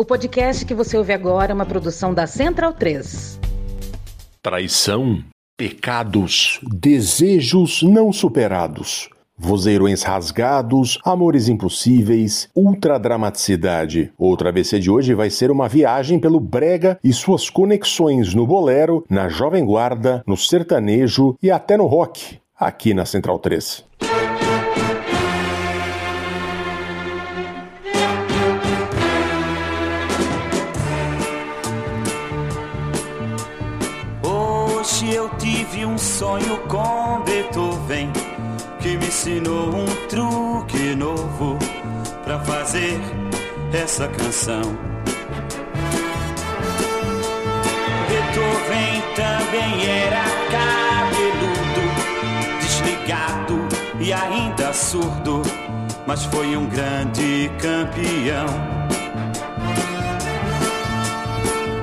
O podcast que você ouve agora é uma produção da Central 3. Traição, pecados, desejos não superados, vozeirões rasgados, amores impossíveis, ultradramaticidade. Outra AVC de hoje vai ser uma viagem pelo brega e suas conexões no bolero, na jovem guarda, no sertanejo e até no rock, aqui na Central 3. Sonho com Beethoven que me ensinou um truque novo pra fazer essa canção. Beethoven também era cabeludo, desligado e ainda surdo, mas foi um grande campeão.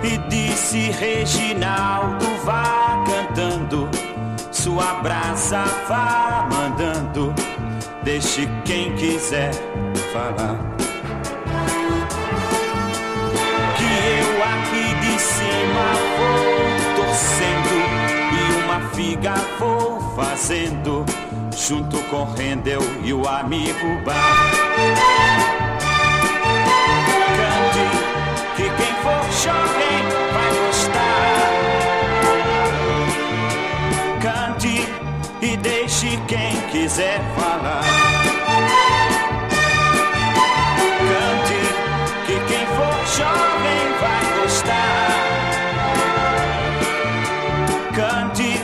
E disse Reginaldo, vá cantando, sua brasa vá mandando, deixe quem quiser falar. Que eu aqui de cima vou torcendo e uma figa vou fazendo, junto com Rendel e o amigo Bar. Cante que quem for jovem vai e deixe quem quiser falar. Cante que quem for jovem vai gostar. Cante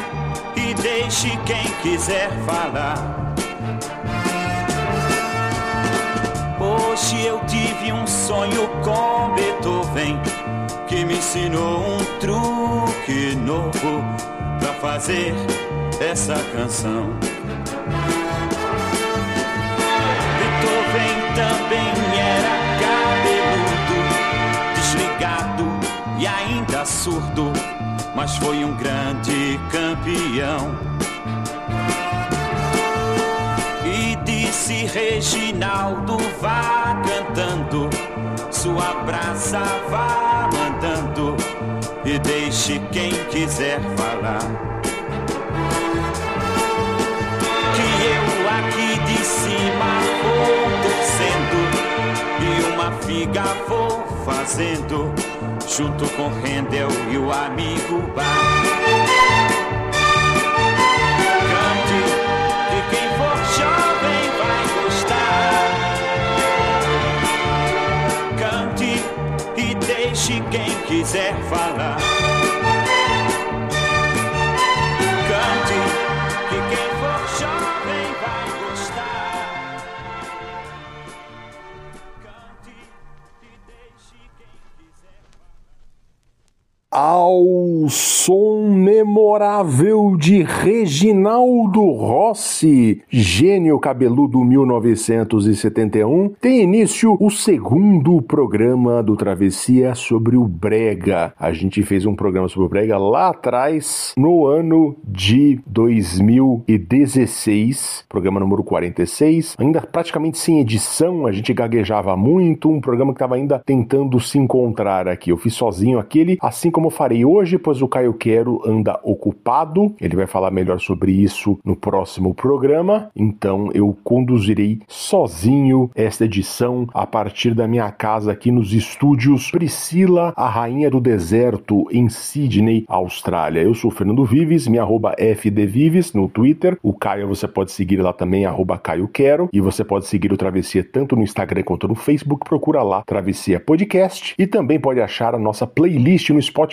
e deixe quem quiser falar. Hoje eu tive um sonho com Beethoven que me ensinou um truque novo pra fazer essa canção. Beethoven também era cabeludo, desligado e ainda surdo, mas foi um grande campeão. E disse Reginaldo, vá cantando, sua brasa vá mandando, e deixe quem quiser falar. Uma figa vou fazendo, junto com Rendel e o amigo Bar. Cante que quem for jovem vai gostar. Cante e deixe quem quiser falar. Ao som memorável de Reginaldo Rossi, gênio cabeludo 1971, tem início o segundo programa do Travessia sobre o Brega. A gente fez um programa sobre o Brega lá atrás, no ano de 2016, programa número 46, ainda praticamente sem edição, a gente gaguejava muito, um programa que estava ainda tentando se encontrar aqui. Eu fiz sozinho aquele, assim como eu farei hoje, pois o Caio Quero anda ocupado. Ele vai falar melhor sobre isso no próximo programa. Então eu conduzirei sozinho esta edição a partir da minha casa aqui nos estúdios Priscila, a Rainha do Deserto, em Sydney, Austrália. Eu sou Fernando Vives, minha arroba FDVives no Twitter. O Caio você pode seguir lá também, arroba Caio Quero. E você pode seguir o Travessia tanto no Instagram quanto no Facebook. Procura lá Travessia Podcast. E também pode achar a nossa playlist no Spotify.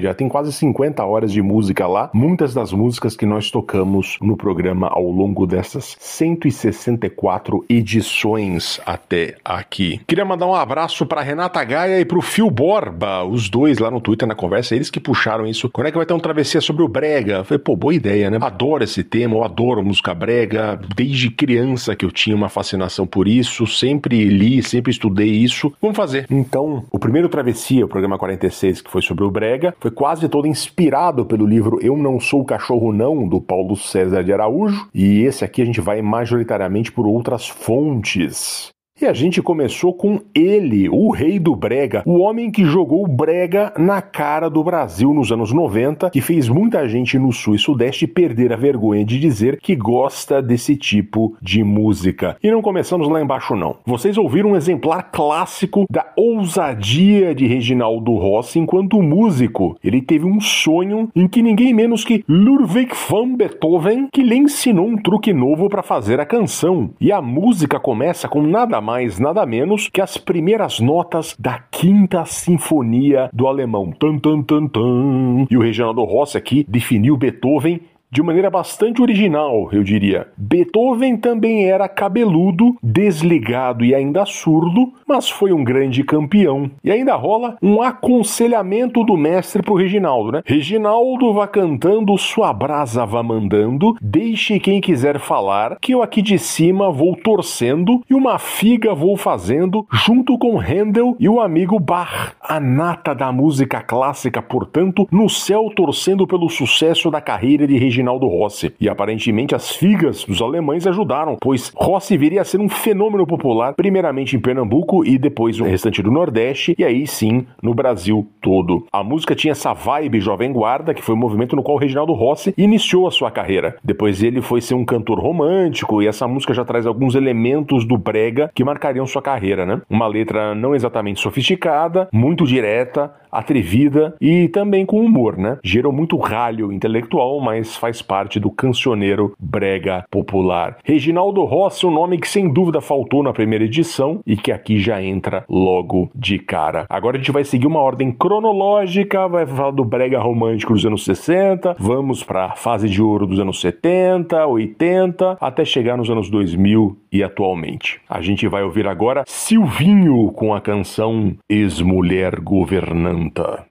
Já tem quase 50 horas de música lá. Muitas das músicas que nós tocamos no programa ao longo dessas 164 edições até aqui. Queria mandar um abraço para Renata Gaia e pro Phil Borba, os dois lá no Twitter na conversa, eles que puxaram isso. Quando é que vai ter um travessia sobre o brega? Eu falei, pô, boa ideia, né? Adoro esse tema, eu adoro música brega. Desde criança que eu tinha uma fascinação por isso, sempre li, sempre estudei isso. Vamos fazer. Então, o primeiro travessia, o programa 46, que foi sobre o brega, foi quase todo inspirado pelo livro Eu Não Sou Cachorro Não, do Paulo César de Araújo. E esse aqui a gente vai majoritariamente por outras fontes. E a gente começou com ele, o rei do brega, o homem que jogou brega na cara do Brasil nos anos 90, que fez muita gente no sul e sudeste perder a vergonha de dizer que gosta desse tipo de música. E não começamos lá embaixo não. Vocês ouviram um exemplar clássico da ousadia de Reginaldo Rossi enquanto músico. Ele teve um sonho em que ninguém menos que Ludwig van Beethoven que lhe ensinou um truque novo para fazer a canção. E a música começa com nada mais, nada menos que as primeiras notas da Quinta Sinfonia do Alemão. Tan, tan, tan, tan. E o Reginaldo Rossi aqui definiu Beethoven de maneira bastante original, eu diria. Beethoven também era cabeludo, desligado e ainda surdo, mas foi um grande campeão. E ainda rola um aconselhamento do mestre pro Reginaldo, né? Reginaldo vá cantando, sua brasa vá mandando, deixe quem quiser falar, que eu aqui de cima vou torcendo e uma figa vou fazendo, junto com Handel e o amigo Bach, a nata da música clássica, portanto, no céu torcendo pelo sucesso da carreira de Reginaldo Reginaldo Rossi. E aparentemente as figas dos alemães ajudaram, pois Rossi viria a ser um fenômeno popular, primeiramente em Pernambuco e depois no restante do Nordeste, e aí sim no Brasil todo. A música tinha essa vibe jovem guarda, que foi o movimento no qual o Reginaldo Rossi iniciou a sua carreira. Depois ele foi ser um cantor romântico, e essa música já traz alguns elementos do brega que marcariam sua carreira, né? Uma letra não exatamente sofisticada, muito direta, atrevida e também com humor, né? Gerou muito ralho intelectual, mas faz parte do cancioneiro brega popular. Reginaldo Rossi, um nome que sem dúvida faltou na primeira edição e que aqui já entra logo de cara. Agora a gente vai seguir uma ordem cronológica, vai falar do brega romântico dos anos 60, vamos para a fase de ouro dos anos 70, 80, até chegar nos anos 2000 e atualmente. A gente vai ouvir agora Silvinho com a canção Ex-Mulher Governanta.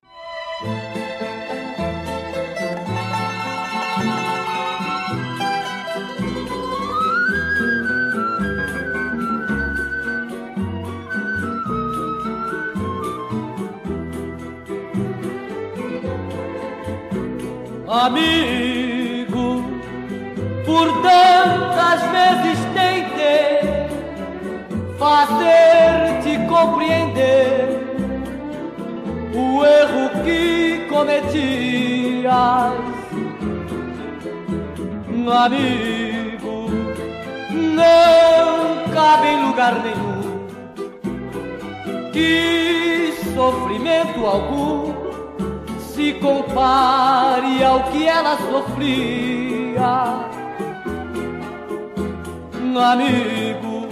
Amigo, por tantas vezes tentei fazer-te compreender o erro que cometias. Amigo, não cabe em lugar nenhum que sofrimento algum se compare ao que ela sofria. Amigo,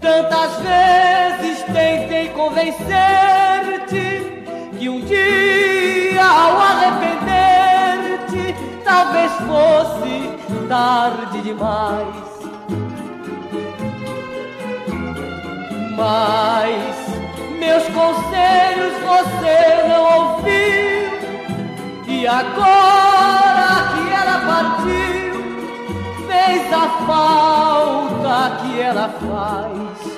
tantas vezes tentei convencer-te que um dia ao arrepender-te talvez fosse tarde demais. Mas meus conselhos você não ouviu e agora que ela partiu, fez a falta que ela faz.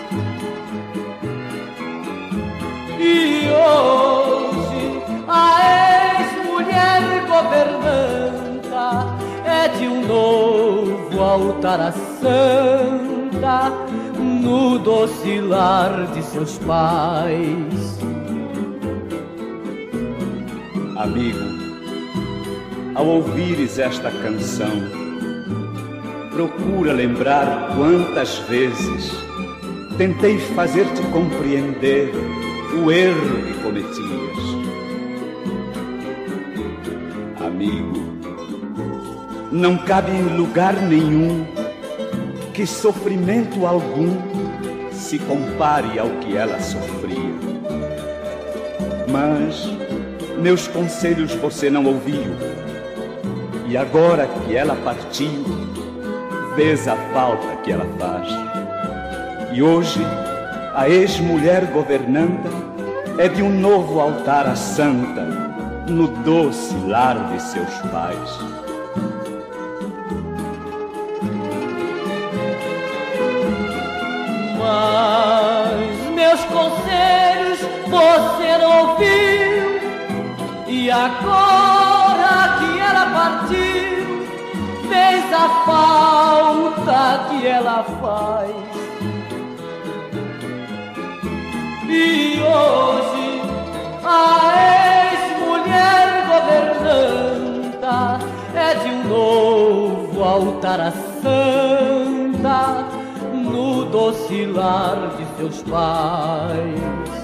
E hoje a ex-mulher governanta é de um novo altar a santa no doce lar de seus pais. Amigo, ao ouvires esta canção, procura lembrar quantas vezes tentei fazer-te compreender o erro que cometias. Amigo, não cabe em lugar nenhum que sofrimento algum se compare ao que ela sofria. Mas meus conselhos você não ouviu e agora que ela partiu, vês a falta que ela faz. E hoje, a ex-mulher governanta é de um novo altar à santa, no doce lar de seus pais. Mas meus conselhos você não ouviu, e agora partiu, fez a falta que ela faz. E hoje a ex-mulher governanta é de um novo altar a santa no doce lar de seus pais.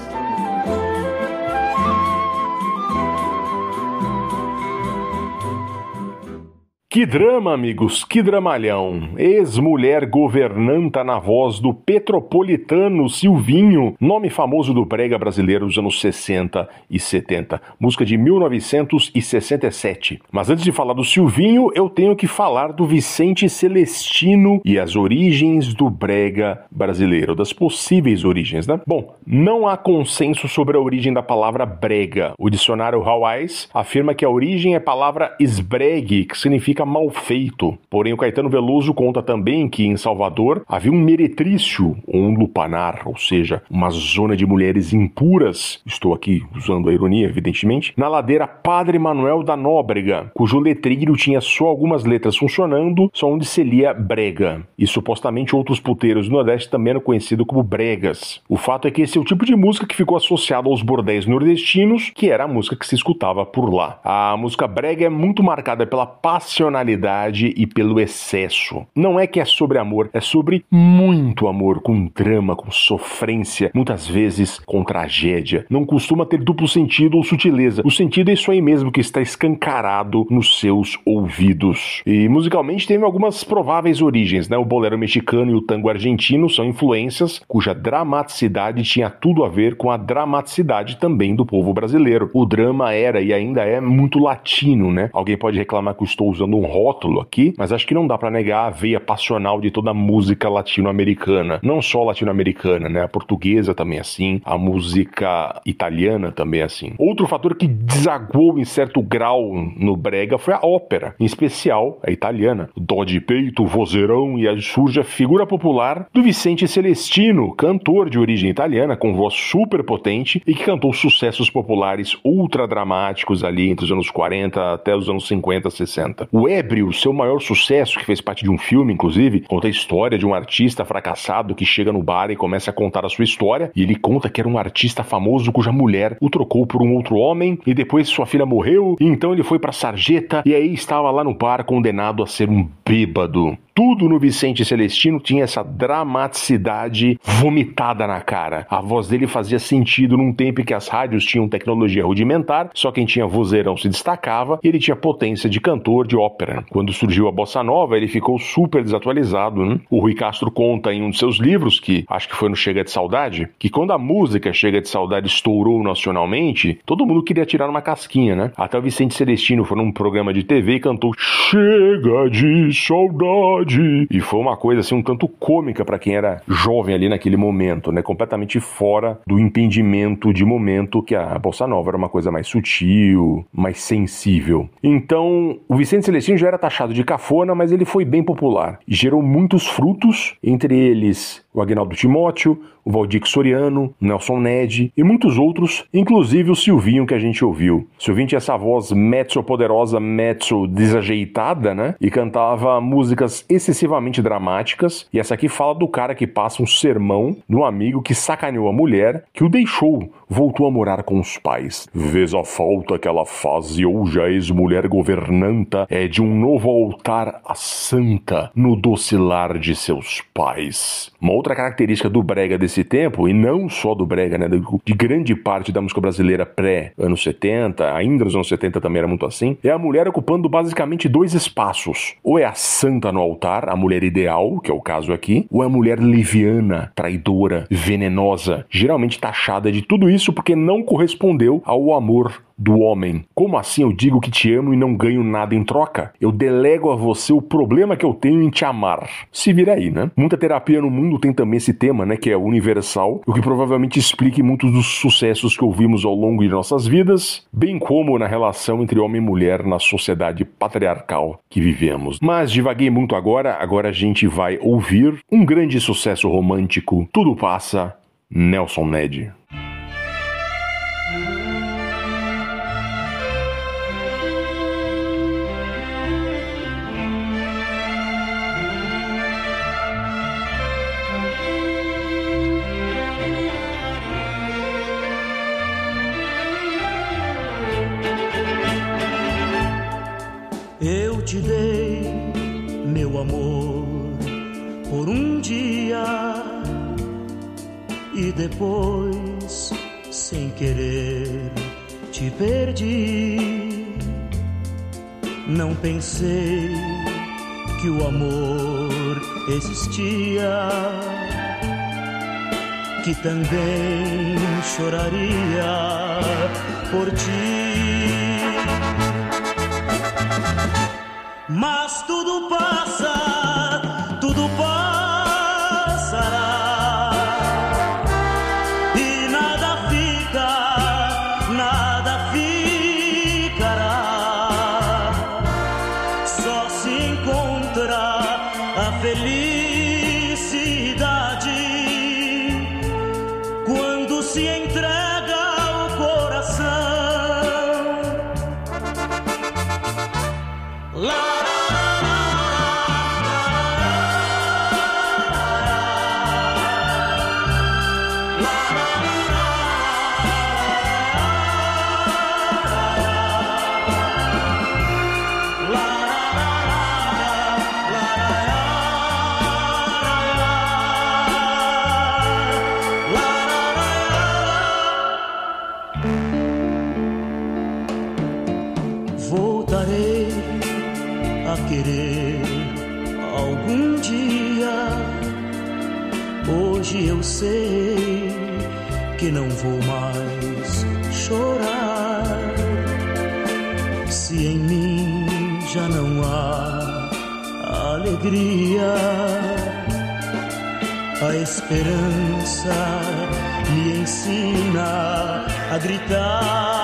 Que drama, amigos, que dramalhão. Ex-mulher governanta na voz do Petropolitano Silvinho, nome famoso do brega brasileiro dos anos 60 e 70. Música de 1967. Mas antes de falar do Silvinho, eu tenho que falar do Vicente Celestino e as origens do brega brasileiro, das possíveis origens, né? Bom, não há consenso sobre a origem da palavra brega. O dicionário Hawais afirma que a origem é a palavra esbregue, que significa mal feito. Porém, o Caetano Veloso conta também que em Salvador havia um meretrício, ou um lupanar, ou seja, uma zona de mulheres impuras, estou aqui usando a ironia, evidentemente, na ladeira Padre Manuel da Nóbrega, cujo letreiro tinha só algumas letras funcionando, só onde se lia brega. E supostamente outros puteiros do Nordeste também eram conhecidos como bregas. O fato é que esse é o tipo de música que ficou associado aos bordéis nordestinos, que era a música que se escutava por lá. A música brega é muito marcada pela passionalidade banalidade e pelo excesso. Não é que é sobre amor, é sobre muito amor, com drama, com sofrência, muitas vezes com tragédia. Não costuma ter duplo sentido ou sutileza. O sentido é isso aí mesmo que está escancarado nos seus ouvidos. E musicalmente teve algumas prováveis origens, né? O bolero mexicano e o tango argentino são influências cuja dramaticidade tinha tudo a ver com a dramaticidade também do povo brasileiro. O drama era e ainda é muito latino, né? Alguém pode reclamar que eu estou usando um rótulo aqui, mas acho que não dá para negar a veia passional de toda a música latino-americana. Não só latino-americana, né? A portuguesa também é assim, a música italiana também é assim. Outro fator que desaguou em certo grau no brega foi a ópera, em especial a italiana. Dó de peito, vozeirão e aí surge a figura popular do Vicente Celestino, cantor de origem italiana com voz super potente e que cantou sucessos populares ultra dramáticos ali entre os anos 40 até os anos 50, 60. O Ébrio, seu maior sucesso, que fez parte de um filme, inclusive, conta a história de um artista fracassado que chega no bar e começa a contar a sua história. E ele conta que era um artista famoso cuja mulher o trocou por um outro homem e depois sua filha morreu. E então ele foi para Sarjeta e aí estava lá no bar condenado a ser um bêbado. Tudo no Vicente Celestino tinha essa dramaticidade vomitada na cara. A voz dele fazia sentido num tempo em que as rádios tinham tecnologia rudimentar, só quem tinha vozeirão se destacava e ele tinha potência de cantor de ópera. Quando surgiu a bossa nova, ele ficou super desatualizado. O Rui Castro conta em um de seus livros, que acho que foi no Chega de Saudade, que quando a música Chega de Saudade estourou nacionalmente, todo mundo queria tirar uma casquinha, né? Até o Vicente Celestino foi num programa de TV e cantou Chega de Saudade e foi uma coisa assim um tanto cômica para quem era jovem ali naquele momento, né? Completamente fora do entendimento de momento que a bossa nova era uma coisa mais sutil, mais sensível. Então, o Vicente Celestino já era taxado de cafona, mas ele foi bem popular e gerou muitos frutos, entre eles o Agnaldo Timóteo, o Valdir Soriano, Nelson Ned e muitos outros, inclusive o Silvinho que a gente ouviu. O Silvinho tinha essa voz mezzo poderosa, mezzo desajeitada, né? E cantava músicas excessivamente dramáticas. E essa aqui fala do cara que passa um sermão um amigo que sacaneou a mulher, que o deixou, voltou a morar com os pais. Vês a falta que ela faz e hoje a ex-mulher governanta é de um novo altar à santa no docilar de seus pais. Uma outra característica do brega desse tempo, e não só do brega, né, de grande parte da música brasileira pré-anos 70, ainda nos anos 70 também era muito assim, é a mulher ocupando basicamente dois espaços. Ou é a santa no altar, a mulher ideal, que é o caso aqui, ou é a mulher liviana, traidora, venenosa, geralmente taxada de tudo isso porque não correspondeu ao amor do homem. Como assim eu digo que te amo e não ganho nada em troca? Eu delego a você o problema que eu tenho em te amar. Se vira aí, né? Muita terapia no mundo tem também esse tema, né, que é universal, o que provavelmente explique muitos dos sucessos que ouvimos ao longo de nossas vidas, bem como na relação entre homem e mulher na sociedade patriarcal que vivemos. Mas divaguei muito agora, agora a gente vai ouvir um grande sucesso romântico, Tudo Passa, Nelson Ned. Pensei que o amor existia, que também choraria por ti. Mas tudo passa, alegria, a esperança me ensina a gritar.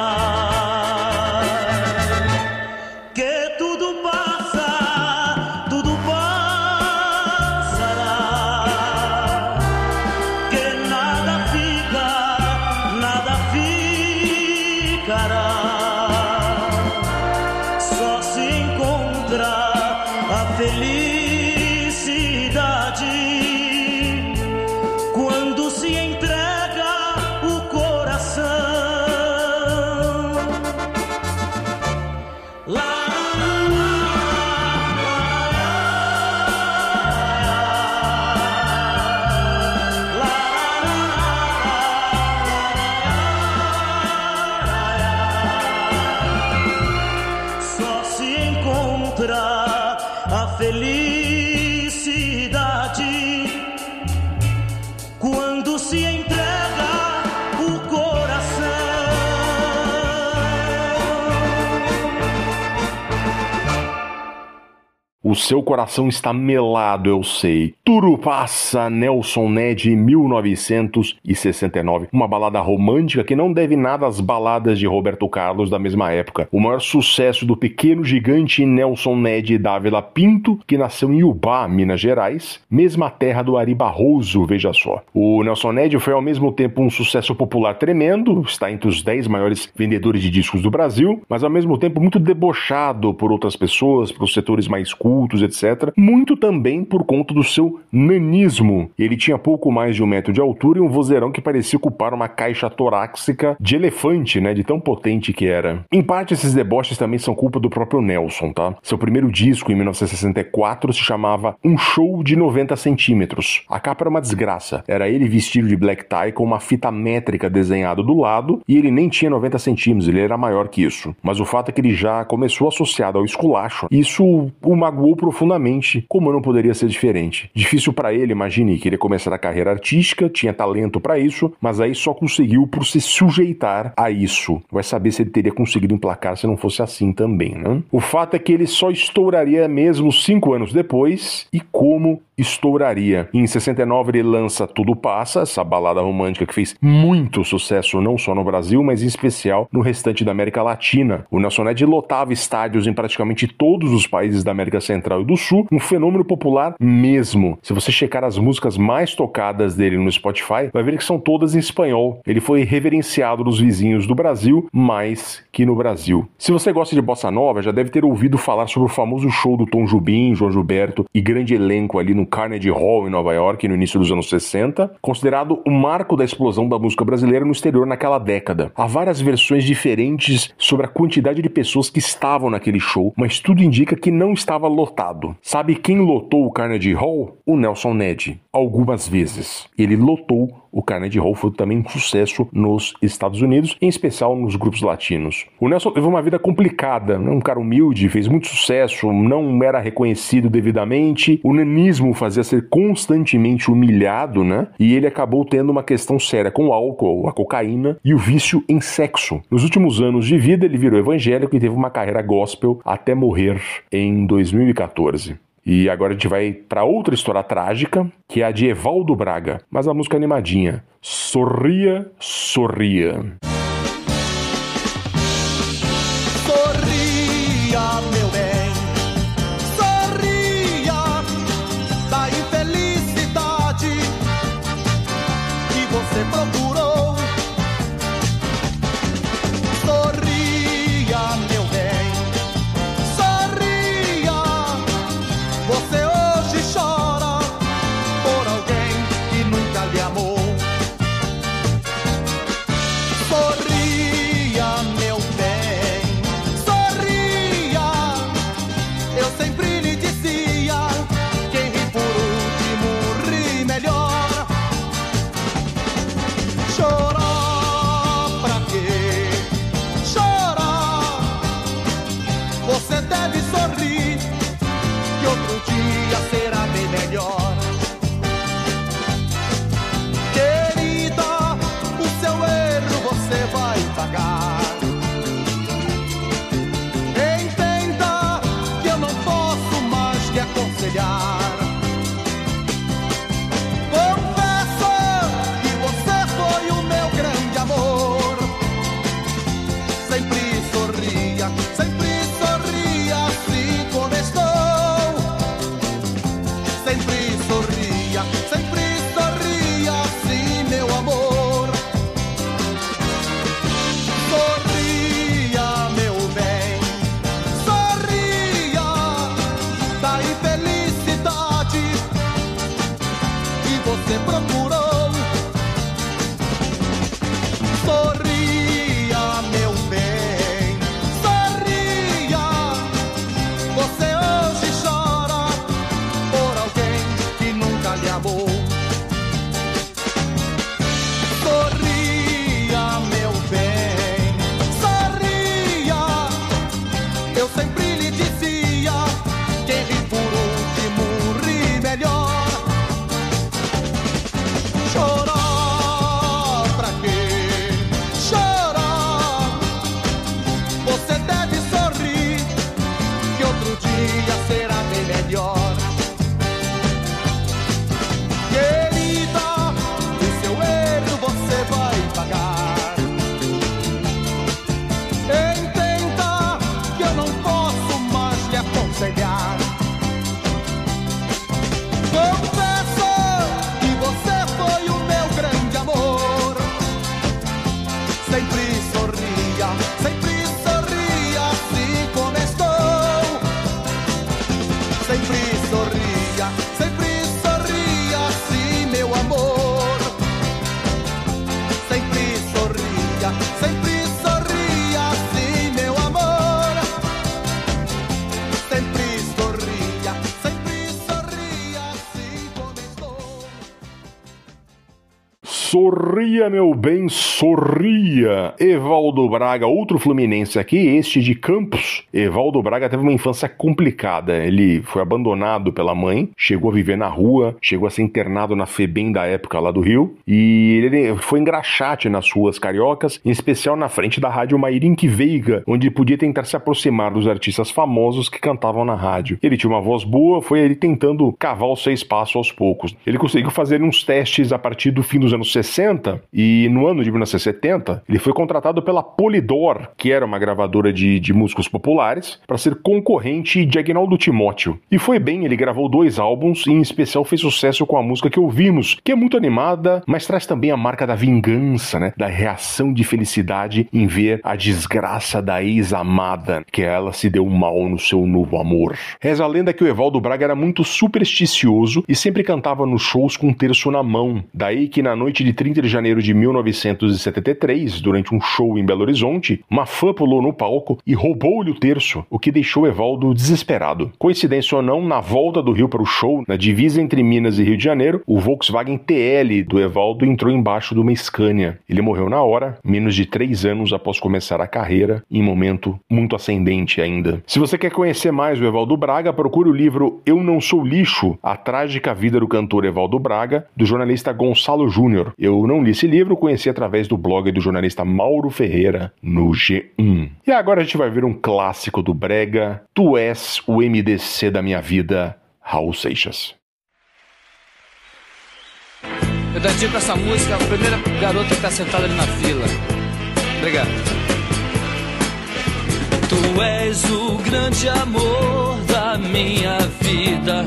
Seu coração está melado, eu sei. Tudo passa, Nelson Ned, 1969. Uma balada romântica que não deve nada às baladas de Roberto Carlos da mesma época. O maior sucesso do pequeno gigante Nelson Ned Dávila Pinto, que nasceu em Ubá, Minas Gerais, mesma terra do Ari Barroso, veja só. O Nelson Ned foi ao mesmo tempo um sucesso popular tremendo, está entre os 10 maiores vendedores de discos do Brasil, mas ao mesmo tempo muito debochado por outras pessoas, por setores mais cultos, etc. Muito também por conta do seu nanismo. Ele tinha pouco mais de um metro de altura e um vozeirão que parecia ocupar uma caixa torácica de elefante, né? De tão potente que era. Em parte, esses deboches também são culpa do próprio Nelson, tá? Seu primeiro disco, em 1964, se chamava Um Show de 90 Centímetros. A capa era uma desgraça. Era ele vestido de black tie com uma fita métrica desenhada do lado e ele nem tinha 90 centímetros, ele era maior que isso. Mas o fato é que ele já começou associado ao esculacho. Isso o magoou profundamente, como não poderia ser diferente. Difícil para ele, imagine, querer começar a carreira artística, tinha talento para isso, mas aí só conseguiu por se sujeitar a isso. Vai saber se ele teria conseguido emplacar se não fosse assim também, né? O fato é que ele só estouraria mesmo cinco anos depois, e como estouraria. Em 69 ele lança Tudo Passa, essa balada romântica que fez muito sucesso não só no Brasil, mas em especial no restante da América Latina. O Ned lotava estádios em praticamente todos os países da América Central e do Sul, um fenômeno popular mesmo. Se você checar as músicas mais tocadas dele no Spotify, vai ver que são todas em espanhol. Ele foi reverenciado nos vizinhos do Brasil, mais que no Brasil. Se você gosta de bossa nova, já deve ter ouvido falar sobre o famoso show do Tom Jubim, João Gilberto e grande elenco ali no Carnegie Hall, em Nova York, no início dos anos 60, considerado o marco da explosão da música brasileira no exterior naquela década. Há várias versões diferentes sobre a quantidade de pessoas que estavam naquele show, mas tudo indica que não estava lotado. Sabe quem lotou o Carnegie Hall? O Nelson Ned, algumas vezes. Ele lotou o Carnegie Hall foi também um sucesso nos Estados Unidos, em especial nos grupos latinos. O Nelson teve uma vida complicada, né? um cara humilde, fez muito sucesso, não era reconhecido devidamente, o nanismo fazia ser constantemente humilhado, né? E ele acabou tendo uma questão séria com o álcool, a cocaína e o vício em sexo. Nos últimos anos de vida, ele virou evangélico e teve uma carreira gospel até morrer em 2014. E agora a gente vai para outra história trágica, que é a de Evaldo Braga, mas a música animadinha. Sorria, sorria. Sorria, meu bem, sorria da infelicidade que você procurou. Sorria, meu bem, sorria. Evaldo Braga, outro fluminense aqui, este de Campos. Evaldo Braga teve uma infância complicada. Ele foi abandonado pela mãe, chegou a viver na rua, chegou a ser internado na FEBEM da época lá do Rio. E ele foi engraxate nas ruas cariocas, em especial na frente da rádio Mairink Veiga, onde podia tentar se aproximar dos artistas famosos que cantavam na rádio. Ele tinha uma voz boa, foi ele tentando cavar o seu espaço aos poucos. Ele conseguiu fazer uns testes a partir do fim dos anos 60 1960 e no ano de 1970 ele foi contratado pela Polydor, que era uma gravadora de, de músicos populares, para ser concorrente de Agnaldo Timóteo. E foi bem, ele gravou dois álbuns e em especial fez sucesso com a música que ouvimos, que é muito animada, mas traz também a marca da vingança, né? Da reação de felicidade em ver a desgraça da ex-amada, que ela se deu mal no seu novo amor. Reza a lenda que o Evaldo Braga era muito supersticioso e sempre cantava nos shows com um terço na mão. Daí que na noite de 30 de janeiro de 1973, durante um show em Belo Horizonte, uma fã pulou no palco e roubou-lhe o terço, o que deixou Evaldo desesperado. Coincidência ou não, na volta do Rio para o show, na divisa entre Minas e Rio de Janeiro, o Volkswagen TL do Evaldo entrou embaixo de uma Scania. Ele morreu na hora, menos de três anos após começar a carreira, em momento muito ascendente ainda. Se você quer conhecer mais o Evaldo Braga, procure o livro Eu Não Sou Lixo, A Trágica Vida do Cantor Evaldo Braga, do jornalista Gonçalo Júnior. Eu não li esse livro, conheci através do blog do jornalista Mauro Ferreira, no G1. E agora a gente vai ver um clássico do Brega, Tu és o MDC da minha vida, Raul Seixas. Eu dedico essa música à primeira garota que tá sentada ali na fila. Obrigado. Tu és o grande amor da minha vida,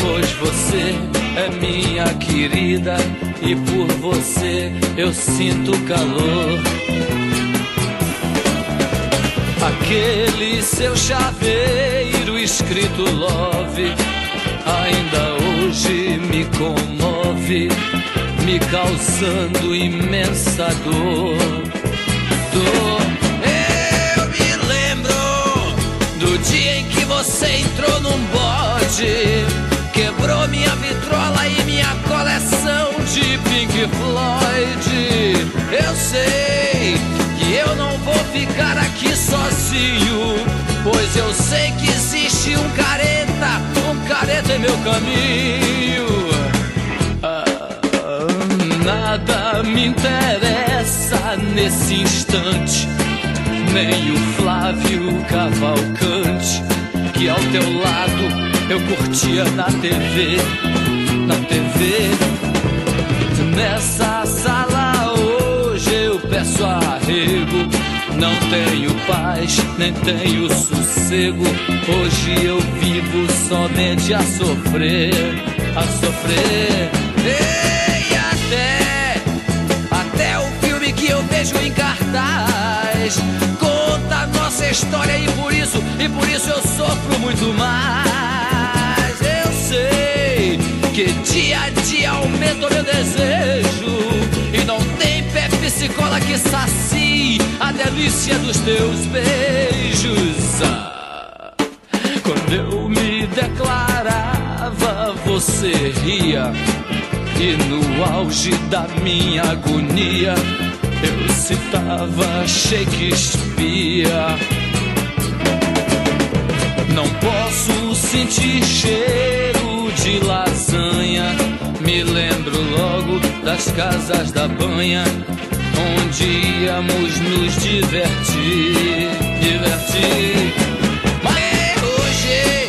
pois você é minha querida e por você eu sinto calor. Aquele seu chaveiro escrito love ainda hoje me comove, me causando imensa dor. Dor. Eu me lembro do dia em que você entrou num bode, quebrou minha vitrola e minha coleção de Pink Floyd. Eu sei eu não vou ficar aqui sozinho, pois eu sei que existe um careta, um careta em meu caminho. Ah, nada me interessa nesse instante, nem o Flávio Cavalcante, que ao teu lado eu curtia na TV, na TV. Nessa Não tenho paz, nem tenho sossego. Hoje eu vivo somente a sofrer, a sofrer. E até, até o filme que eu vejo em cartaz conta a nossa história e por isso, e por isso eu sofro muito mais. Eu sei que dia a dia aumenta o meu desejo Pepsi Cola que sacie a delícia dos teus beijos. Ah, quando eu me declarava, você ria. E no auge da minha agonia, eu citava Shakespeare. Não posso sentir cheiro de lasanha. Me lembro logo das casas da banha, onde íamos nos divertir, divertir. Mas hoje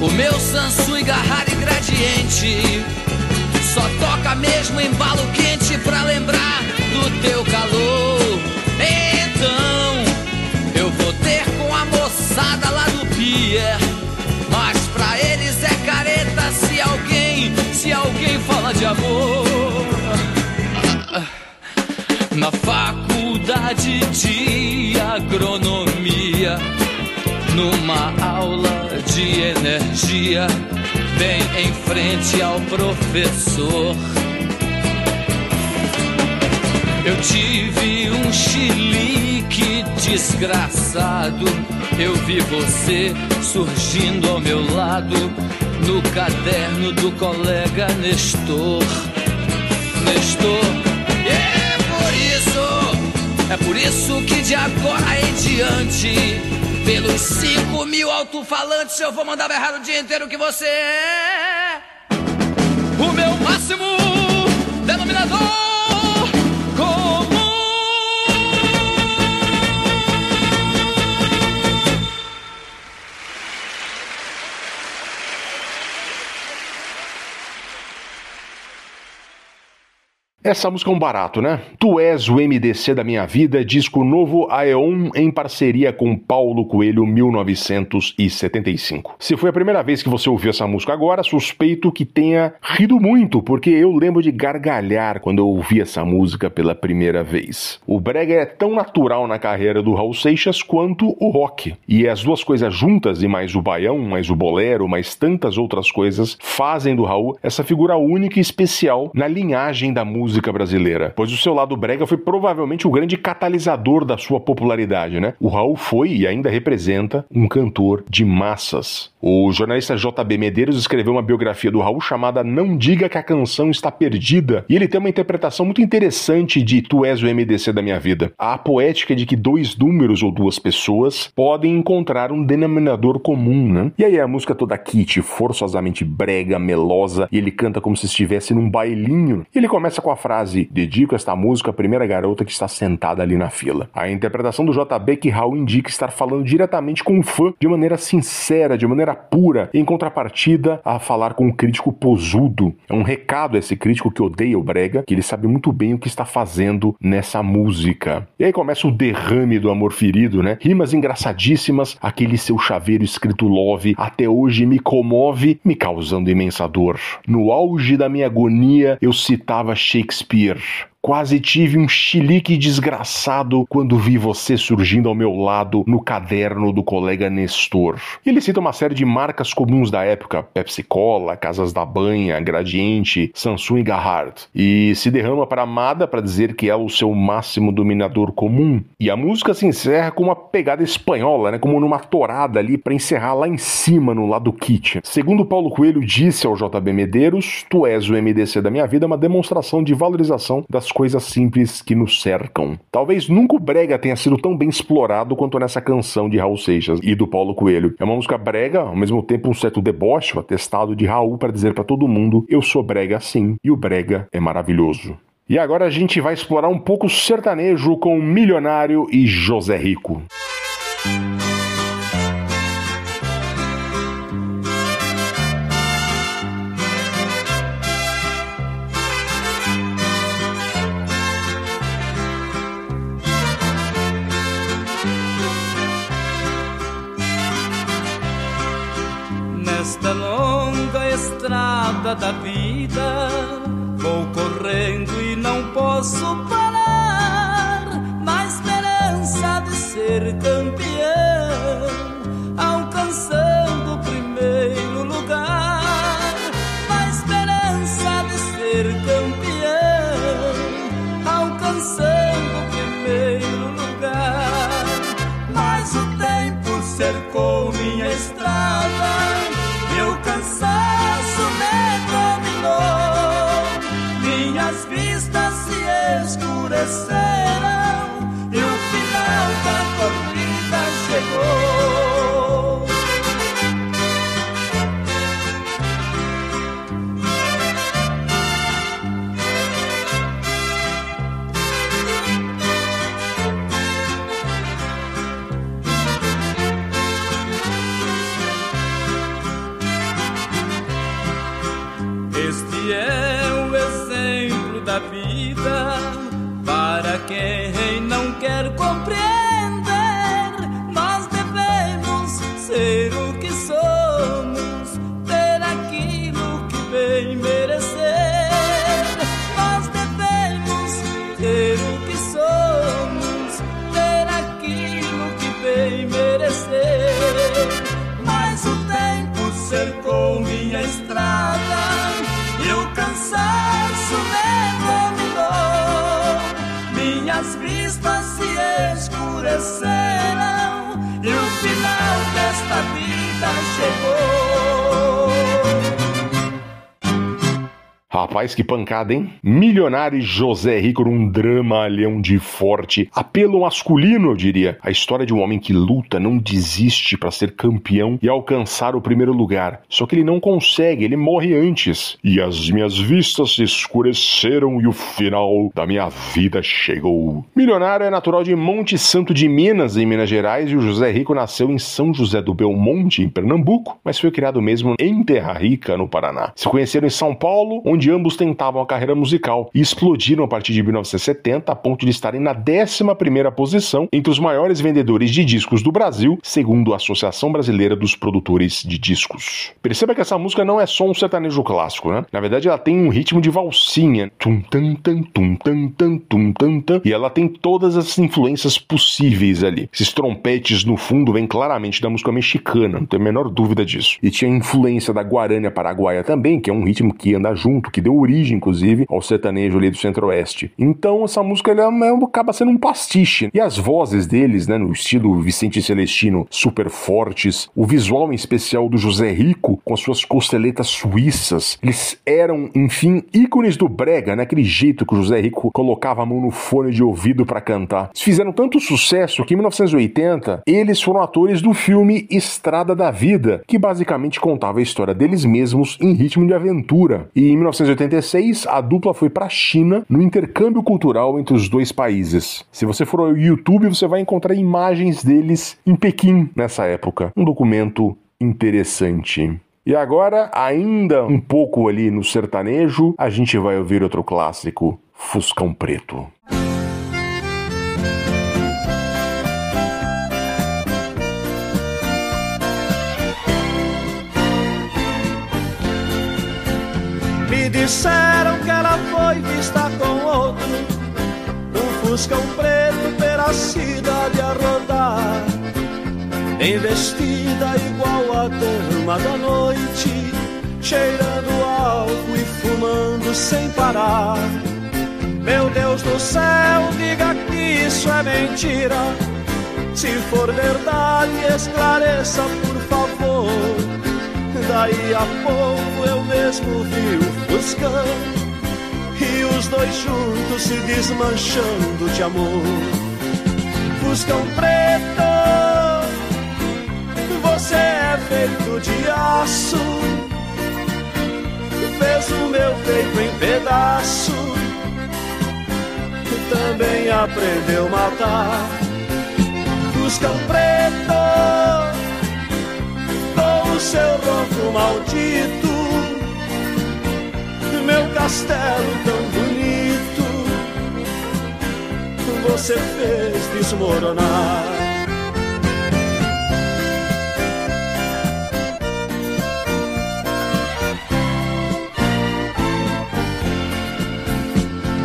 o meu Samsung Garrari Gradiente só toca mesmo embalo quente pra lembrar do teu calor. Então eu vou ter com a moçada lá do Pier. Mas pra eles é careta se alguém, se alguém fala de amor. De agronomia, numa aula de energia, bem em frente ao professor. Eu tive um chilique desgraçado. Eu vi você surgindo ao meu lado no caderno do colega Nestor. Nestor, por isso que de agora em diante, pelos cinco mil alto-falantes, eu vou mandar berrar o dia inteiro que você é o meu máximo Essa música é um barato, né? Tu és o MDC da minha vida, disco novo Aeon em parceria com Paulo Coelho 1975. Se foi a primeira vez que você ouviu essa música agora, suspeito que tenha rido muito, porque eu lembro de gargalhar quando eu ouvi essa música pela primeira vez. O brega é tão natural na carreira do Raul Seixas quanto o rock. E as duas coisas juntas, e mais o baião, mais o bolero, mais tantas outras coisas, fazem do Raul essa figura única e especial na linhagem da música brasileira. Pois o seu lado brega foi provavelmente o grande catalisador da sua popularidade, né? O Raul foi e ainda representa um cantor de massas. O jornalista JB Medeiros escreveu uma biografia do Raul chamada Não Diga que a Canção Está Perdida, e ele tem uma interpretação muito interessante de Tu és o MDC da minha vida. A poética de que dois números ou duas pessoas podem encontrar um denominador comum, né? E aí a música toda kit, forçosamente brega, melosa, e ele canta como se estivesse num bailinho. Ele começa com a frase: Dedico esta música à primeira garota que está sentada ali na fila. A interpretação do JB que Raul indica estar falando diretamente com o fã, de maneira sincera, de maneira pura, em contrapartida a falar com um crítico posudo. É um recado a esse crítico que odeia o Brega, que ele sabe muito bem o que está fazendo nessa música. E aí começa o derrame do amor ferido, né? Rimas engraçadíssimas, aquele seu chaveiro escrito love, até hoje me comove, me causando imensa dor. No auge da minha agonia, eu citava Shakespeare. Шекспир. Quase tive um chilique desgraçado quando vi você surgindo ao meu lado no caderno do colega Nestor. Ele cita uma série de marcas comuns da época: Pepsi Cola, Casas da Banha, Gradiente, Samsung e Garhard. E se derrama para Amada para dizer que é o seu máximo dominador comum. E a música se encerra com uma pegada espanhola, né, como numa torada ali para encerrar lá em cima no lado kit. Segundo Paulo Coelho disse ao JB Medeiros, Tu és o MDC da minha vida, uma demonstração de valorização das coisas simples que nos cercam. Talvez nunca o brega tenha sido tão bem explorado quanto nessa canção de Raul Seixas e do Paulo Coelho. É uma música brega, ao mesmo tempo um certo deboche, o atestado de Raul para dizer para todo mundo: eu sou brega sim e o brega é maravilhoso. E agora a gente vai explorar um pouco o sertanejo com Milionário e José Rico. Nesta estrada da vida, vou correndo e não posso parar. Na esperança de ser campeão, Este é o exemplo da vida para quem Rapaz, que pancada, hein? Milionário José Rico num drama leão de forte, apelo masculino, eu diria. A história de um homem que luta, não desiste para ser campeão e alcançar o primeiro lugar. Só que ele não consegue, ele morre antes. E as minhas vistas se escureceram e o final da minha vida chegou. Milionário é natural de Monte Santo de Minas, em Minas Gerais, e o José Rico nasceu em São José do Belmonte, em Pernambuco, mas foi criado mesmo em Terra Rica, no Paraná. Se conheceram em São Paulo, onde onde ambos tentavam a carreira musical e explodiram a partir de 1970 a ponto de estarem na 11ª posição entre os maiores vendedores de discos do Brasil, segundo a Associação Brasileira dos Produtores de Discos. Perceba que essa música não é só um sertanejo clássico, né? Na verdade, ela tem um ritmo de valsinha, tum tan tan tum tan tan tum tan tan, e ela tem todas as influências possíveis ali. Esses trompetes no fundo vêm claramente da música mexicana, não tem a menor dúvida disso. E tinha influência da guarânia paraguaia também, que é um ritmo que anda junto, que deu origem, inclusive, ao sertanejo ali do centro-oeste. Então, essa música ela é, acaba sendo um pastiche. E as vozes deles, né, no estilo Vicente Celestino, super fortes, o visual em especial do José Rico, com as suas costeletas suíças, eles eram, enfim, ícones do brega, né, aquele jeito que o José Rico colocava a mão no fone de ouvido para cantar. Eles fizeram tanto sucesso que em 1980 eles foram atores do filme Estrada da Vida, que basicamente contava a história deles mesmos em ritmo de aventura. E em 1986 a dupla foi para a China no intercâmbio cultural entre os dois países. Se você for ao YouTube, você vai encontrar imagens deles em Pequim nessa época. Um documento interessante. E agora, ainda um pouco ali no sertanejo, a gente vai ouvir outro clássico, Fuscão Preto. Disseram que ela foi vista com outro. Um fuscão preto pela cidade a rodar Bem vestida igual a dama da noite Cheirando álcool e fumando sem parar. Meu Deus do céu, diga que isso é mentira. Se for verdade, esclareça por favor Daí a pouco eu mesmo vi o Fuscão E os dois juntos se desmanchando de amor. Fuscão preto Você é feito de aço. Fez o meu peito em pedaço. Também aprendeu a matar. Fuscão preto seu ronco maldito, meu castelo tão bonito, você fez desmoronar.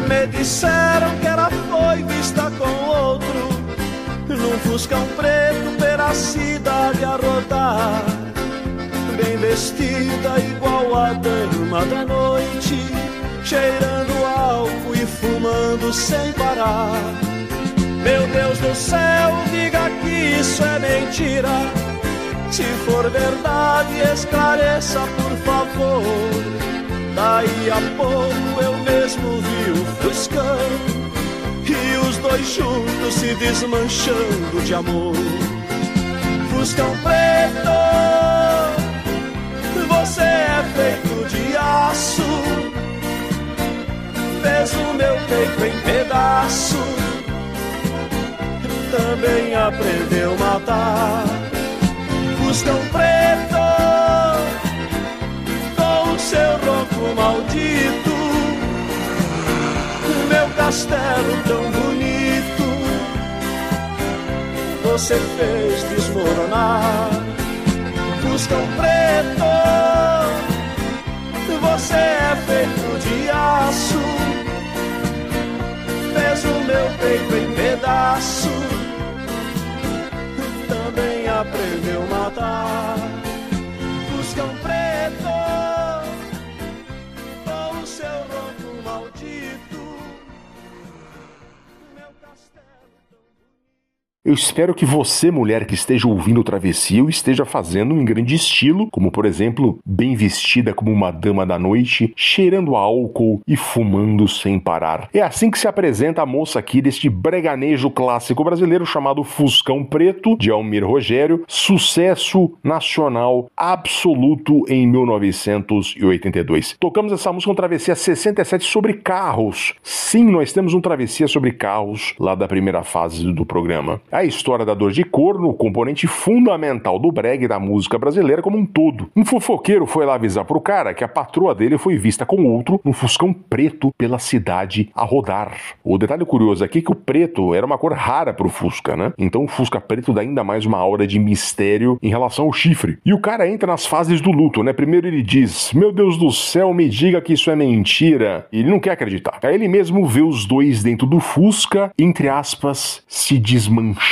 Me disseram que ela foi vista com outro. Num fuscão preto pela cidade a rodar Bem vestida igual a dama da noite Cheirando álcool e fumando sem parar. Meu Deus do céu, diga que isso é mentira. Se for verdade, esclareça por favor. Daí a pouco eu mesmo vi o fuscão e os dois juntos se desmanchando de amor. Fuscão preto, feito de aço, fez o meu peito em pedaço, também aprendeu a matar. Fuscão preto, com o seu ronco maldito meu castelo tão bonito você fez desmoronar. Fuscão preto, a matar. Fuscão preto, Eu espero que você, mulher que esteja ouvindo o Travessia, esteja fazendo em grande estilo, como por exemplo, bem vestida como uma dama da noite, cheirando álcool e fumando sem parar. É assim que se apresenta a moça aqui deste breganejo clássico brasileiro chamado Fuscão Preto, de Almir Rogério, sucesso nacional absoluto em 1982. Tocamos essa música um Travessia 67 sobre carros. Sim, nós temos um Travessia sobre carros lá da primeira fase do programa. A história da dor de corno, componente fundamental do brega da música brasileira como um todo. Um fofoqueiro foi lá avisar pro cara que a patroa dele foi vista com outro no Fuscão preto pela cidade a rodar. O detalhe curioso aqui é que o preto era uma cor rara pro Fusca, né? Então o Fusca preto dá ainda mais uma aura de mistério em relação ao chifre. E o cara entra nas fases do luto, né? Primeiro ele diz: Meu Deus do céu, me diga que isso é mentira. E ele não quer acreditar. Aí ele mesmo vê os dois dentro do Fusca, entre aspas, se desmanchando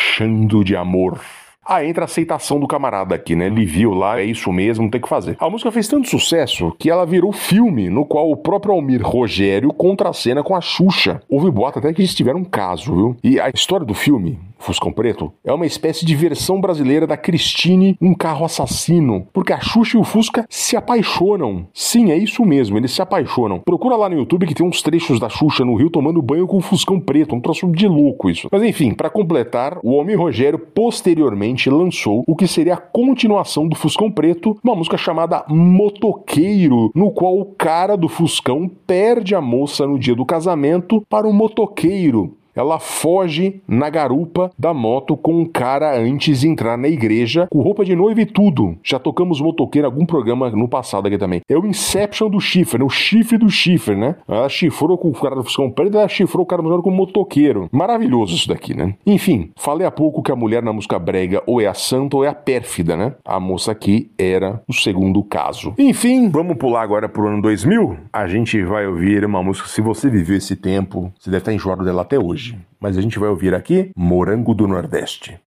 de amor. Ah, entra a aceitação do camarada aqui, né? Ele viu lá, é isso mesmo, tem que fazer. A música fez tanto sucesso que ela virou filme, no qual o próprio Almir Rogério contracena com a Xuxa. Houve boato até que eles tiveram um caso, viu? E a história do filme Fuscão Preto, é uma espécie de versão brasileira da Christine, um carro assassino, porque a Xuxa e o Fusca se apaixonam. Sim, é isso mesmo, eles se apaixonam. Procura lá no YouTube que tem uns trechos da Xuxa no Rio tomando banho com o Fuscão Preto, um troço de louco isso. Mas enfim, para completar, o Homem Rogério posteriormente lançou o que seria a continuação do Fuscão Preto, uma música chamada Motoqueiro, no qual o cara do Fuscão perde a moça no dia do casamento para o motoqueiro, ela foge na garupa da moto com um cara antes de entrar na igreja, com roupa de noiva e tudo. Já tocamos motoqueiro em algum programa no passado aqui também. É o Inception do chifre, né? O chifre do chifre, né? Ela chifrou com o cara do Fuscão Preto, ela chifrou o cara com o motoqueiro. Maravilhoso isso daqui, né? Enfim, falei há pouco que a mulher na música brega ou é a santa ou é a pérfida, né? A moça aqui era o segundo caso. Enfim, vamos pular agora pro ano 2000. A gente vai ouvir uma música, se você viveu esse tempo, você deve estar enjoado dela até hoje hoje, mas a gente vai ouvir aqui Morango do Nordeste.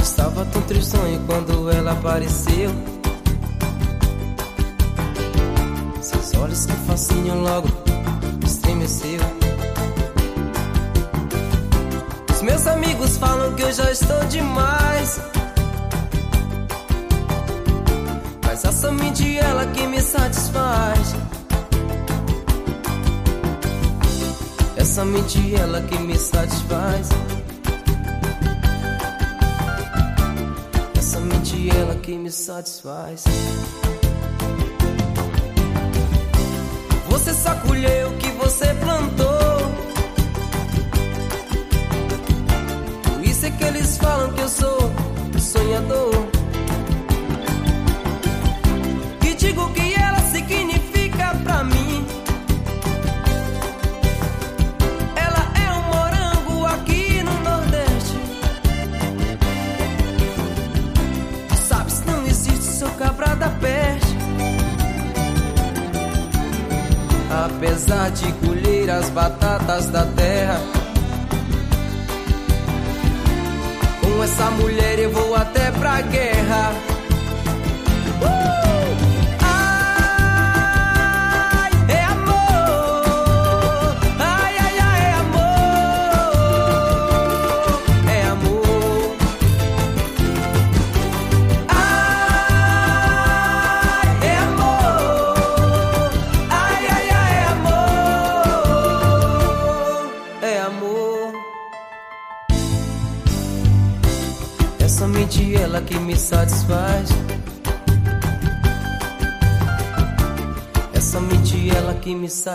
Estava tão tristonho quando ela apareceu. Seus olhos que fascinam logo estremeceu. Meus amigos falam que eu já estou demais. Mas é somente ela que me satisfaz. É somente ela que me satisfaz. É somente ela que me satisfaz. Você só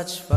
que me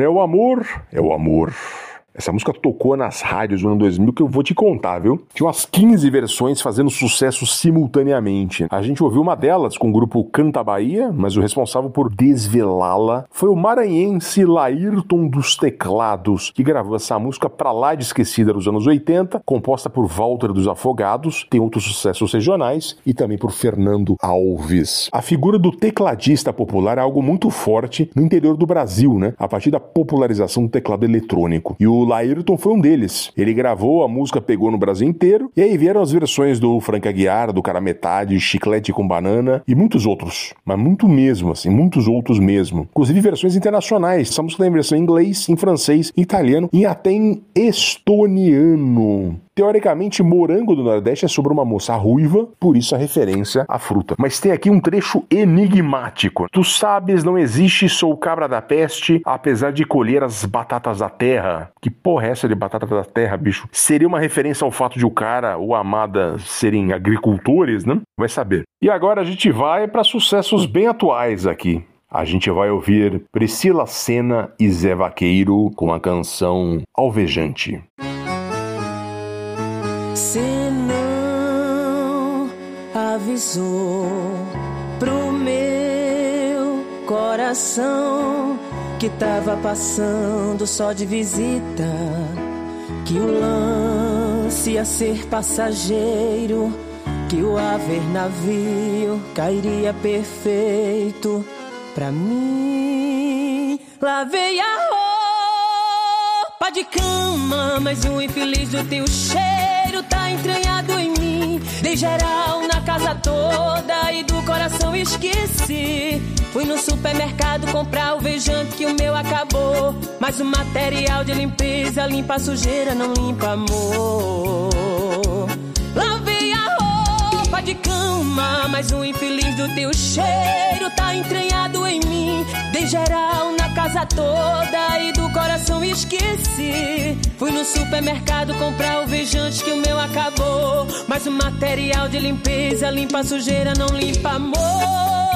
É o amor, é o amor. Essa música tocou nas rádios no ano 2000 que eu vou te contar, viu? Tinha umas 15 versões fazendo sucesso simultaneamente. A gente ouviu uma delas com o grupo Canta Bahia, mas o responsável por desvelá-la foi o maranhense Laírton dos Teclados, que gravou essa música pra lá de esquecida dos anos 80, composta por Walter dos Afogados, tem outros sucessos regionais e também por Fernando Alves. A figura do tecladista popular é algo muito forte no interior do Brasil, né? A partir da popularização do teclado eletrônico. E o Laírton foi um deles. Ele gravou, a música pegou no Brasil inteiro, e aí vieram as versões do Frank Aguiar, do Cara Metade, Chiclete com Banana e muitos outros. Mas muito mesmo, assim, muitos outros mesmo. Inclusive versões internacionais. Essa música tem versão em inglês, em francês, em italiano e até em estoniano. Teoricamente, Morango do Nordeste é sobre uma moça ruiva, por isso a referência à fruta. Mas tem aqui um trecho enigmático. Tu sabes, não existe sou cabra da peste, apesar de colher as batatas da terra. Que porra é essa de batata da terra, bicho? Seria uma referência ao fato de o cara ou a amada serem agricultores, né? Vai saber. E agora a gente vai para sucessos bem atuais aqui. A gente vai ouvir Priscila Senna e Zé Vaqueiro com a canção Alvejante. Se não avisou pro meu coração que tava passando só de visita, que o lance ia ser passageiro, que o haver navio cairia perfeito pra mim. Lavei a roupa de cama, mas o infeliz do teu cheiro tá entranhado em. Dei geral na casa toda e do coração esqueci. Fui no supermercado comprar o vejante que o meu acabou. Mas o material de limpeza limpa a sujeira, não limpa amor. Lavei a roupa de cama, mas o infeliz do teu cheiro tá entranhado em mim. Dei geral na casa toda e do coração esqueci. Fui no supermercado comprar o vejante que o meu acabou. Mas o material de limpeza limpa sujeira, não limpa amor.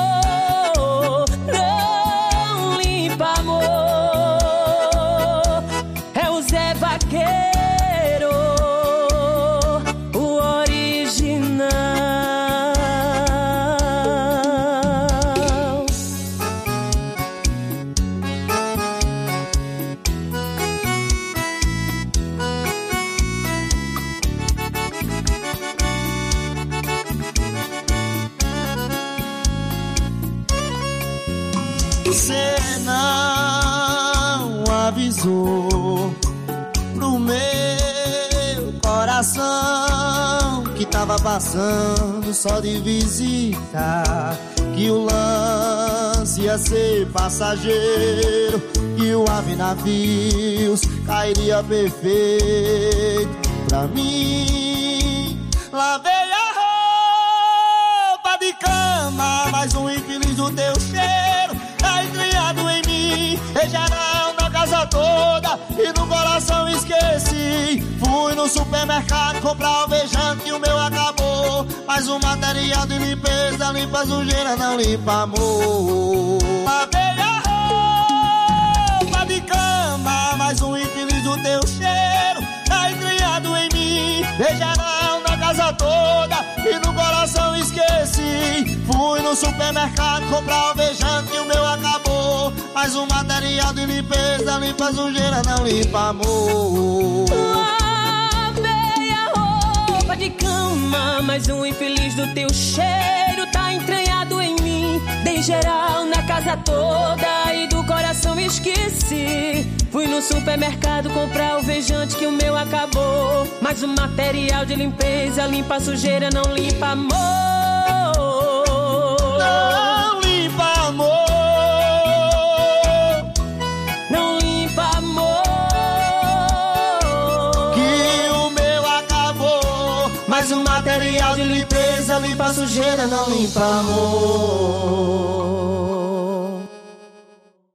Ia ser passageiro, que o ave navios cairia perfeito pra mim. Lavei a roupa de cama, mas um infeliz do teu cheiro tá entranhado em mim. Em geral, na casa toda e no coração esqueci. Fui no supermercado comprar o vejante e o meu acabou. Mas o material de limpeza limpa sujeira, não limpa amor. Lavei a roupa de cama, mas um infeliz do teu cheiro tá entranhado em mim. Geral, na casa toda e no coração esqueci. Fui no supermercado comprar o vejante e o meu acabou. Mas o material de limpeza limpa sujeira, não limpa amor. De cama, mas o infeliz do teu cheiro tá entranhado em mim. Dei geral na casa toda e do coração esqueci. Fui no supermercado comprar o vejante que o meu acabou. Mas o material de limpeza limpa a sujeira, não limpa amor. Não limpeza limpa sujeira, não limpa amor.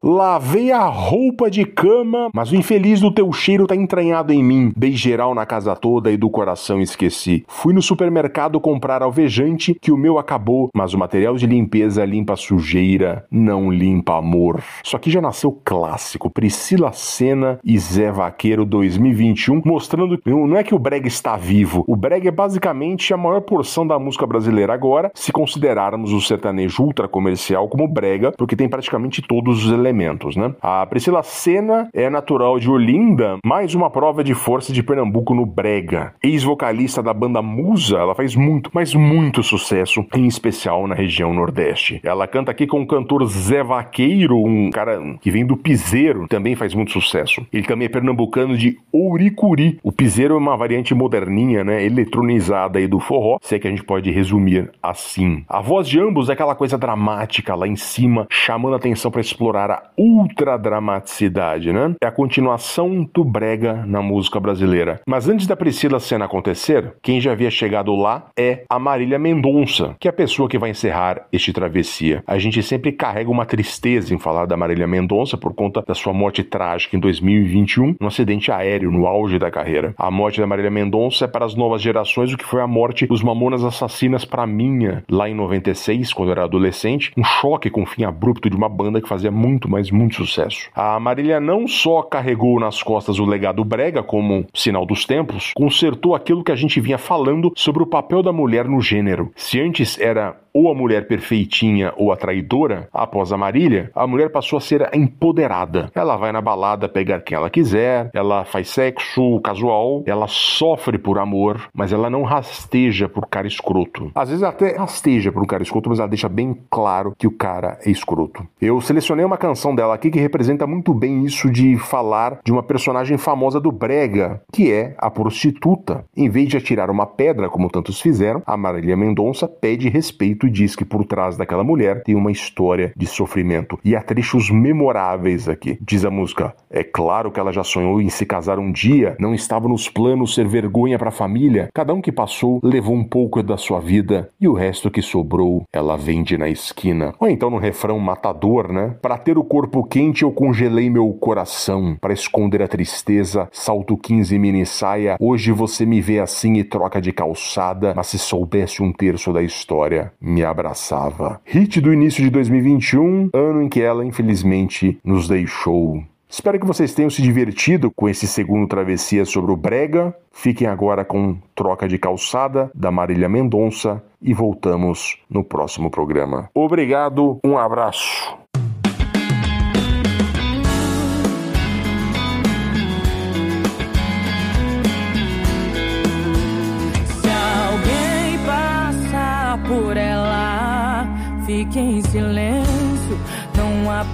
Lavei a roupa de cama, mas o infeliz do teu cheiro tá entranhado em mim. Dei geral na casa toda e do coração esqueci. Fui no supermercado comprar alvejante, que o meu acabou, mas o material de limpeza limpa sujeira, não limpa amor. Isso aqui já nasceu clássico. Priscila Senna e Zé Vaqueiro 2021, mostrando que não é que o brega está vivo. O brega é basicamente a maior porção da música brasileira agora, se considerarmos o sertanejo ultra comercial como brega, porque tem praticamente todos os elementos, né? A Priscila Senna é natural de Olinda, mais uma prova de força de Pernambuco no brega. Ex-vocalista da banda Musa, ela faz muito, mas muito sucesso, em especial na região Nordeste. Ela canta aqui com o cantor Zé Vaqueiro, um cara que vem do piseiro, também faz muito sucesso. Ele também é pernambucano de Ouricuri. O piseiro é uma variante moderninha, né, eletronizada aí do forró, se é que a gente pode resumir assim. A voz de ambos é aquela coisa dramática lá em cima, chamando a atenção para explorar a ultra dramaticidade, né? É a continuação do brega na música brasileira. Mas antes da Priscila cena acontecer, quem já havia chegado lá é a Marília Mendonça, que é a pessoa que vai encerrar este travessia. A gente sempre carrega uma tristeza em falar da Marília Mendonça por conta da sua morte trágica em 2021, num acidente aéreo no auge da carreira. A morte da Marília Mendonça é para as novas gerações o que foi a morte dos Mamonas Assassinas para minha, lá em 96, quando eu era adolescente, um choque com o fim abrupto de uma banda que fazia muito, mas muito sucesso. A Marília não só carregou nas costas o legado brega como sinal dos tempos, consertou aquilo que a gente vinha falando sobre o papel da mulher no gênero. Se antes era ou a mulher perfeitinha ou a traidora, após a Marília, a mulher passou a ser empoderada. Ela vai na balada pegar quem ela quiser, ela faz sexo casual, ela sofre por amor, mas ela não rasteja por cara escroto. Às vezes até rasteja por um cara escroto, mas ela deixa bem claro que o cara é escroto. Eu selecionei uma canção dela aqui que representa muito bem isso de falar de uma personagem famosa do Brega, que é a prostituta. Em vez de atirar uma pedra, como tantos fizeram, a Marília Mendonça pede respeito diz que por trás daquela mulher tem uma história de sofrimento. E há trechos memoráveis aqui. Diz a música: É claro que ela já sonhou em se casar um dia, não estava nos planos ser vergonha para a família. Cada um que passou levou um pouco da sua vida e o resto que sobrou ela vende na esquina. Ou então no refrão matador, né? Para ter o corpo quente eu congelei meu coração. Para esconder a tristeza, salto 15 mini saia. Hoje você me vê assim e troca de calçada, mas se soubesse um terço da história, me abraçava. Hit do início de 2021, ano em que ela infelizmente nos deixou. Espero que vocês tenham se divertido com esse segundo travessia sobre o Brega. Fiquem agora com Troca de Calçada da Marília Mendonça e voltamos no próximo programa. Obrigado, um abraço.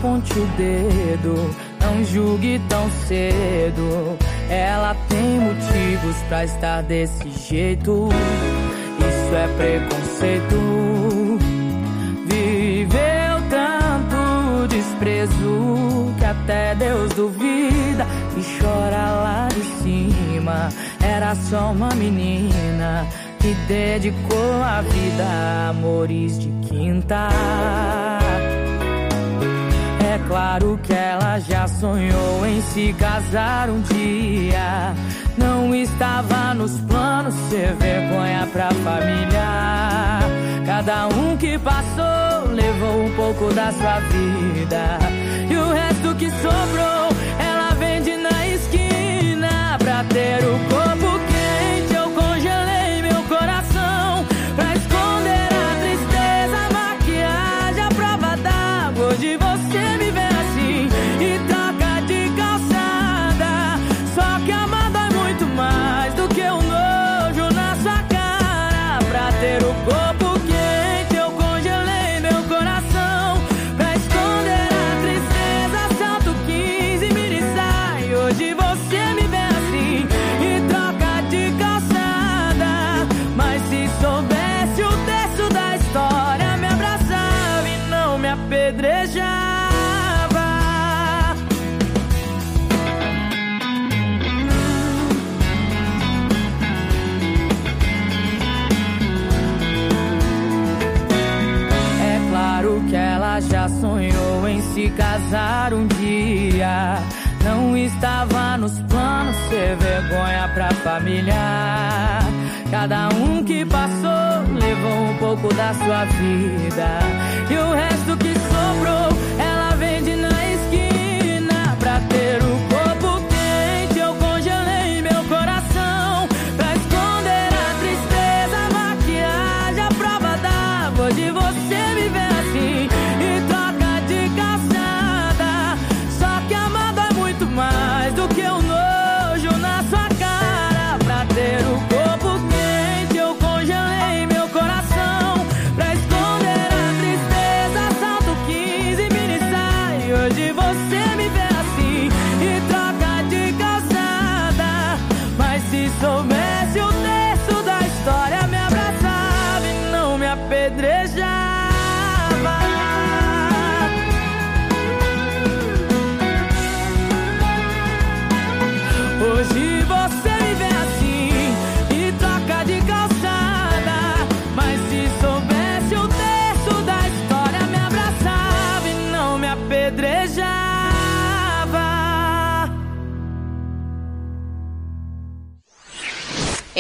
Aponte o dedo, não julgue tão cedo. Ela tem motivos pra estar desse jeito, isso é preconceito. Viveu tanto desprezo que até Deus duvida e chora lá de cima. Era só uma menina que dedicou a vida a amores de quinta. Claro que ela já sonhou em se casar um dia. Não estava nos planos ser vergonha pra família. Cada um que passou levou um pouco da sua vida. E o resto que sobrou, ela vende na esquina pra ter o corpo tava nos planos ser vergonha pra família. Cada um que passou levou um pouco da sua vida.